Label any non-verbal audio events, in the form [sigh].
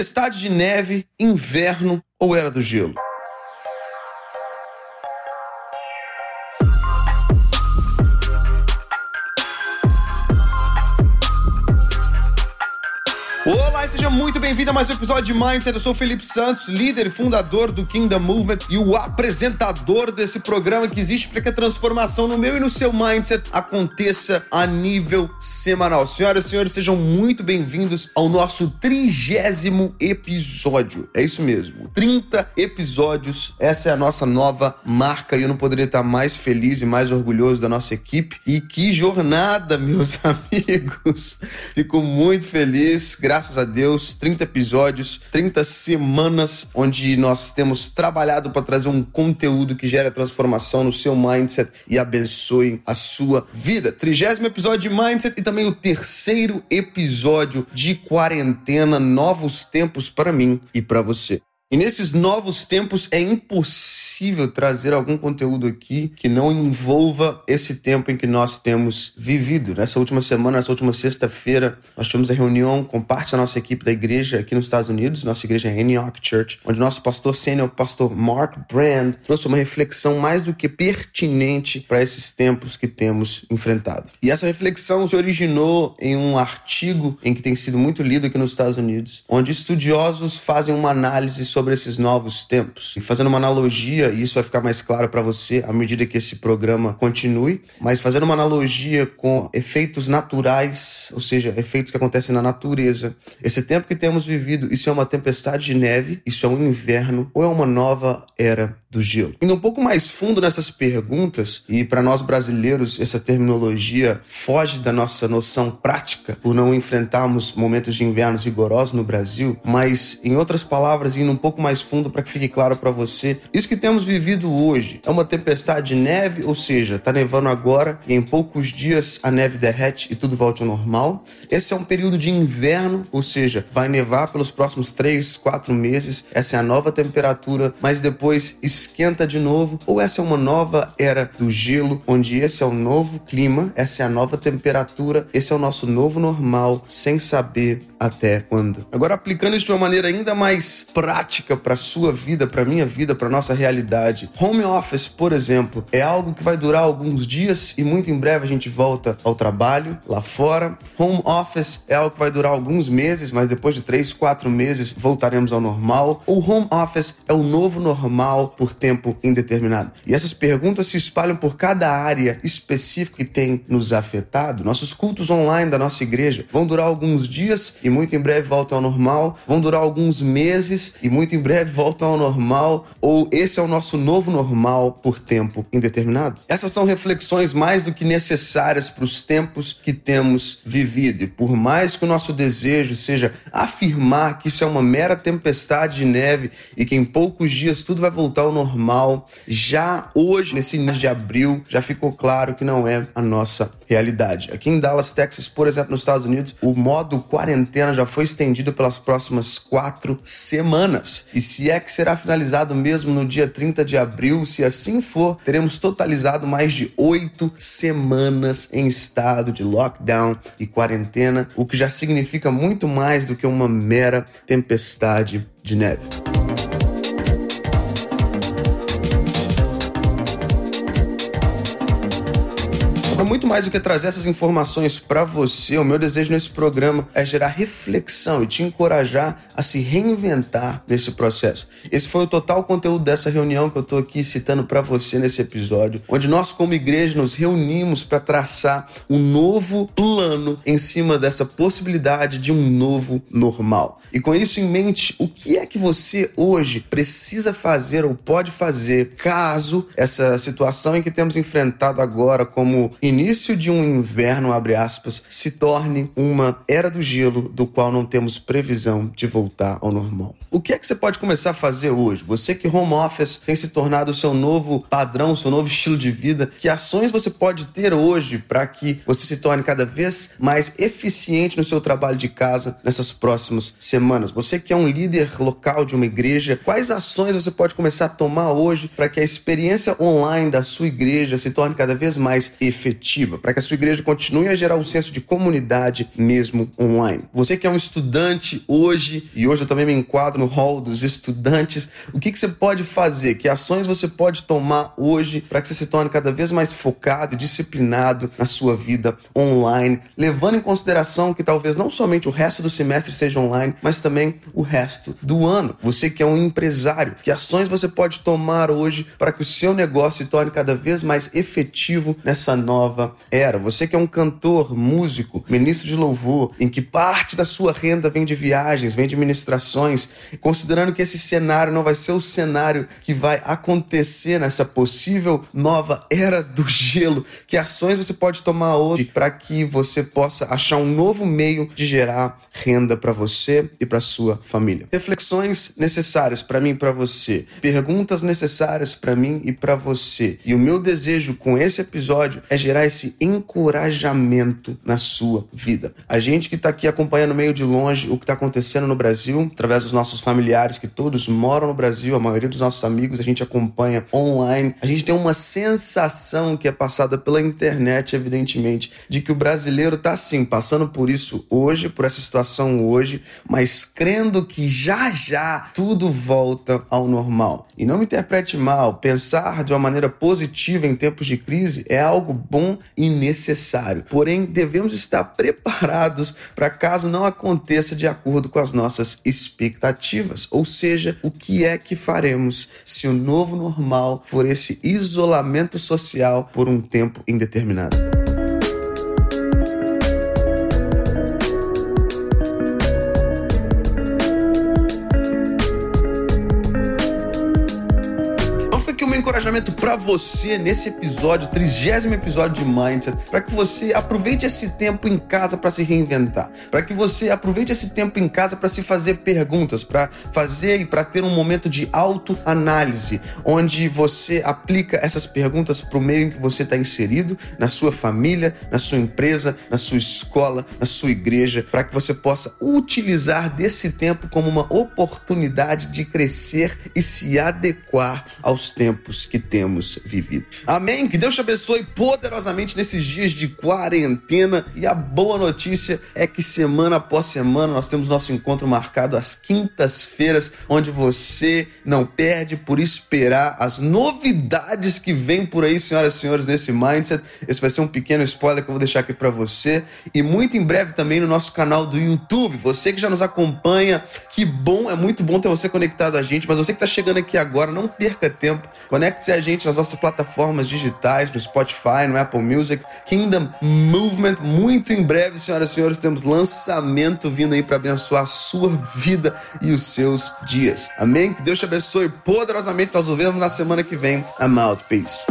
Tempestade de neve, inverno ou era do gelo? Bem-vindo a mais um episódio de Mindset. Eu sou Felipe Santos, líder e fundador do Kingdom Movement e o apresentador desse programa que existe para que a transformação no meu e no seu mindset aconteça a nível semanal. Senhoras e senhores, sejam muito bem-vindos ao nosso trigésimo episódio. É isso mesmo, 30 episódios. Essa é a nossa nova marca e eu não poderia estar mais feliz e mais orgulhoso da nossa equipe. E que jornada, meus [laughs] amigos! Fico muito feliz graças a Deus, 30 episódios, 30 semanas onde nós temos trabalhado para trazer um conteúdo que gera transformação no seu mindset e abençoe a sua vida. Trigésimo episódio de Mindset e também o terceiro episódio de quarentena, novos tempos para mim e para você. E nesses novos tempos é impossível trazer algum conteúdo aqui que não envolva esse tempo em que nós temos vivido. Nessa última semana, nessa última sexta-feira, nós tivemos a reunião com parte da nossa equipe da igreja aqui nos Estados Unidos, nossa igreja é Antioch Church, onde nosso pastor sênior, pastor Mark Brand, trouxe uma reflexão mais do que pertinente para esses tempos que temos enfrentado. E essa reflexão se originou em um artigo em que tem sido muito lido aqui nos Estados Unidos, onde estudiosos fazem uma análise sobre sobre esses novos tempos. E fazendo uma analogia, e isso vai ficar mais claro para você à medida que esse programa continue, mas fazendo uma analogia com efeitos naturais, ou seja, efeitos que acontecem na natureza. Esse tempo que temos vivido, isso é uma tempestade de neve, isso é um inverno ou é uma nova era do gelo? Indo um pouco mais fundo nessas perguntas, e para nós brasileiros essa terminologia foge da nossa noção prática por não enfrentarmos momentos de invernos rigorosos no Brasil, mas em outras palavras, indo um pouco pouco mais fundo para que fique claro para você. Isso que temos vivido hoje é uma tempestade de neve, ou seja, está nevando agora e em poucos dias a neve derrete e tudo volta ao normal. Esse é um período de inverno, ou seja, vai nevar pelos próximos 3, 4 meses. Essa é a nova temperatura, mas depois esquenta de novo. Ou essa é uma nova era do gelo, onde esse é o novo clima, essa é a nova temperatura, esse é o nosso novo normal, sem saber até quando. Agora, aplicando isso de uma maneira ainda mais prática, prática para sua vida, para minha vida, para nossa realidade. Home office, por exemplo, é algo que vai durar alguns dias e muito em breve a gente volta ao trabalho lá fora. Home office é algo que vai durar alguns meses, mas depois de três, quatro meses voltaremos ao normal. O home office é o novo normal por tempo indeterminado. E essas perguntas se espalham por cada área específica que tem nos afetado. Nossos cultos online da nossa igreja vão durar alguns dias e muito em breve voltam ao normal. Vão durar alguns meses e muito muito em breve voltam ao normal ou esse é o nosso novo normal por tempo indeterminado? Essas são reflexões mais do que necessárias para os tempos que temos vivido. E por mais que o nosso desejo seja afirmar que isso é uma mera tempestade de neve e que em poucos dias tudo vai voltar ao normal, já hoje, nesse mês de abril, já ficou claro que não é a nossa realidade. Aqui em Dallas, Texas, por exemplo, nos Estados Unidos, o modo quarentena já foi estendido pelas próximas quatro semanas. E se é que será finalizado mesmo no dia 30 de abril, se assim for, teremos totalizado mais de oito semanas em estado de lockdown e quarentena, o que já significa muito mais do que uma mera tempestade de neve. Muito mais do que trazer essas informações para você, o meu desejo nesse programa é gerar reflexão e te encorajar a se reinventar nesse processo. Esse foi o total conteúdo dessa reunião que eu estou aqui citando para você nesse episódio, onde nós, como igreja, nos reunimos para traçar um novo plano em cima dessa possibilidade de um novo normal. E com isso em mente, o que é que você hoje precisa fazer ou pode fazer caso essa situação em que temos enfrentado agora como início início de um inverno, abre aspas, se torne uma era do gelo do qual não temos previsão de voltar ao normal. O que é que você pode começar a fazer hoje? Você que home office tem se tornado o seu novo padrão, o seu novo estilo de vida, que ações você pode ter hoje para que você se torne cada vez mais eficiente no seu trabalho de casa nessas próximas semanas? Você que é um líder local de uma igreja, quais ações você pode começar a tomar hoje para que a experiência online da sua igreja se torne cada vez mais efetiva? para que a sua igreja continue a gerar um senso de comunidade mesmo online. Você que é um estudante hoje, e hoje eu também me enquadro no hall dos estudantes, o que, que você pode fazer? Que ações você pode tomar hoje para que você se torne cada vez mais focado e disciplinado na sua vida online, levando em consideração que talvez não somente o resto do semestre seja online, mas também o resto do ano. Você que é um empresário, que ações você pode tomar hoje para que o seu negócio se torne cada vez mais efetivo nessa nova era? Você que é um cantor, músico, ministro de louvor, em que parte da sua renda vem de viagens, vem de ministrações, considerando que esse cenário não vai ser o cenário que vai acontecer nessa possível nova era do gelo, que ações você pode tomar hoje para que você possa achar um novo meio de gerar renda para você e para sua família? Reflexões necessárias para mim e para você, perguntas necessárias para mim e para você. E o meu desejo com esse episódio é gerar esse encorajamento na sua vida. A gente que está aqui acompanhando meio de longe o que está acontecendo no Brasil, através dos nossos familiares que todos moram no Brasil, a maioria dos nossos amigos a gente acompanha online. A gente tem uma sensação que é passada pela internet, evidentemente, de que o brasileiro está assim, passando por isso hoje, por essa situação hoje, mas crendo que já já tudo volta ao normal. E não me interprete mal, pensar de uma maneira positiva em tempos de crise é algo bom e necessário. Porém, devemos estar preparados para caso não aconteça de acordo com as nossas expectativas. Ou seja, o que é que faremos se o novo normal for esse isolamento social por um tempo indeterminado? Encorajamento para você nesse episódio, trigésimo episódio de Mindset, para que você aproveite esse tempo em casa para se reinventar, para que você aproveite esse tempo em casa para se fazer perguntas, para fazer e para ter um momento de autoanálise, onde você aplica essas perguntas para o meio em que você está inserido, na sua família, na sua empresa, na sua escola, na sua igreja, para que você possa utilizar desse tempo como uma oportunidade de crescer e se adequar aos tempos que temos vivido. Amém? Que Deus te abençoe poderosamente nesses dias de quarentena. E a boa notícia é que semana após semana nós temos nosso encontro marcado às quintas-feiras, onde você não perde por esperar as novidades que vêm por aí, senhoras e senhores, nesse Mindset. Esse vai ser um pequeno spoiler que eu vou deixar aqui para você. E muito em breve também no nosso canal do YouTube. Você que já nos acompanha, que bom, é muito bom ter você conectado a gente. Mas você que está chegando aqui agora, não perca tempo. Conecte Conecte-se a gente nas nossas plataformas digitais, no Spotify, no Apple Music, Kingdom Movement. Muito em breve, senhoras e senhores, temos lançamento vindo aí para abençoar a sua vida e os seus dias. Amém? Que Deus te abençoe poderosamente. Nós nos vemos na semana que vem. I'm out. Peace.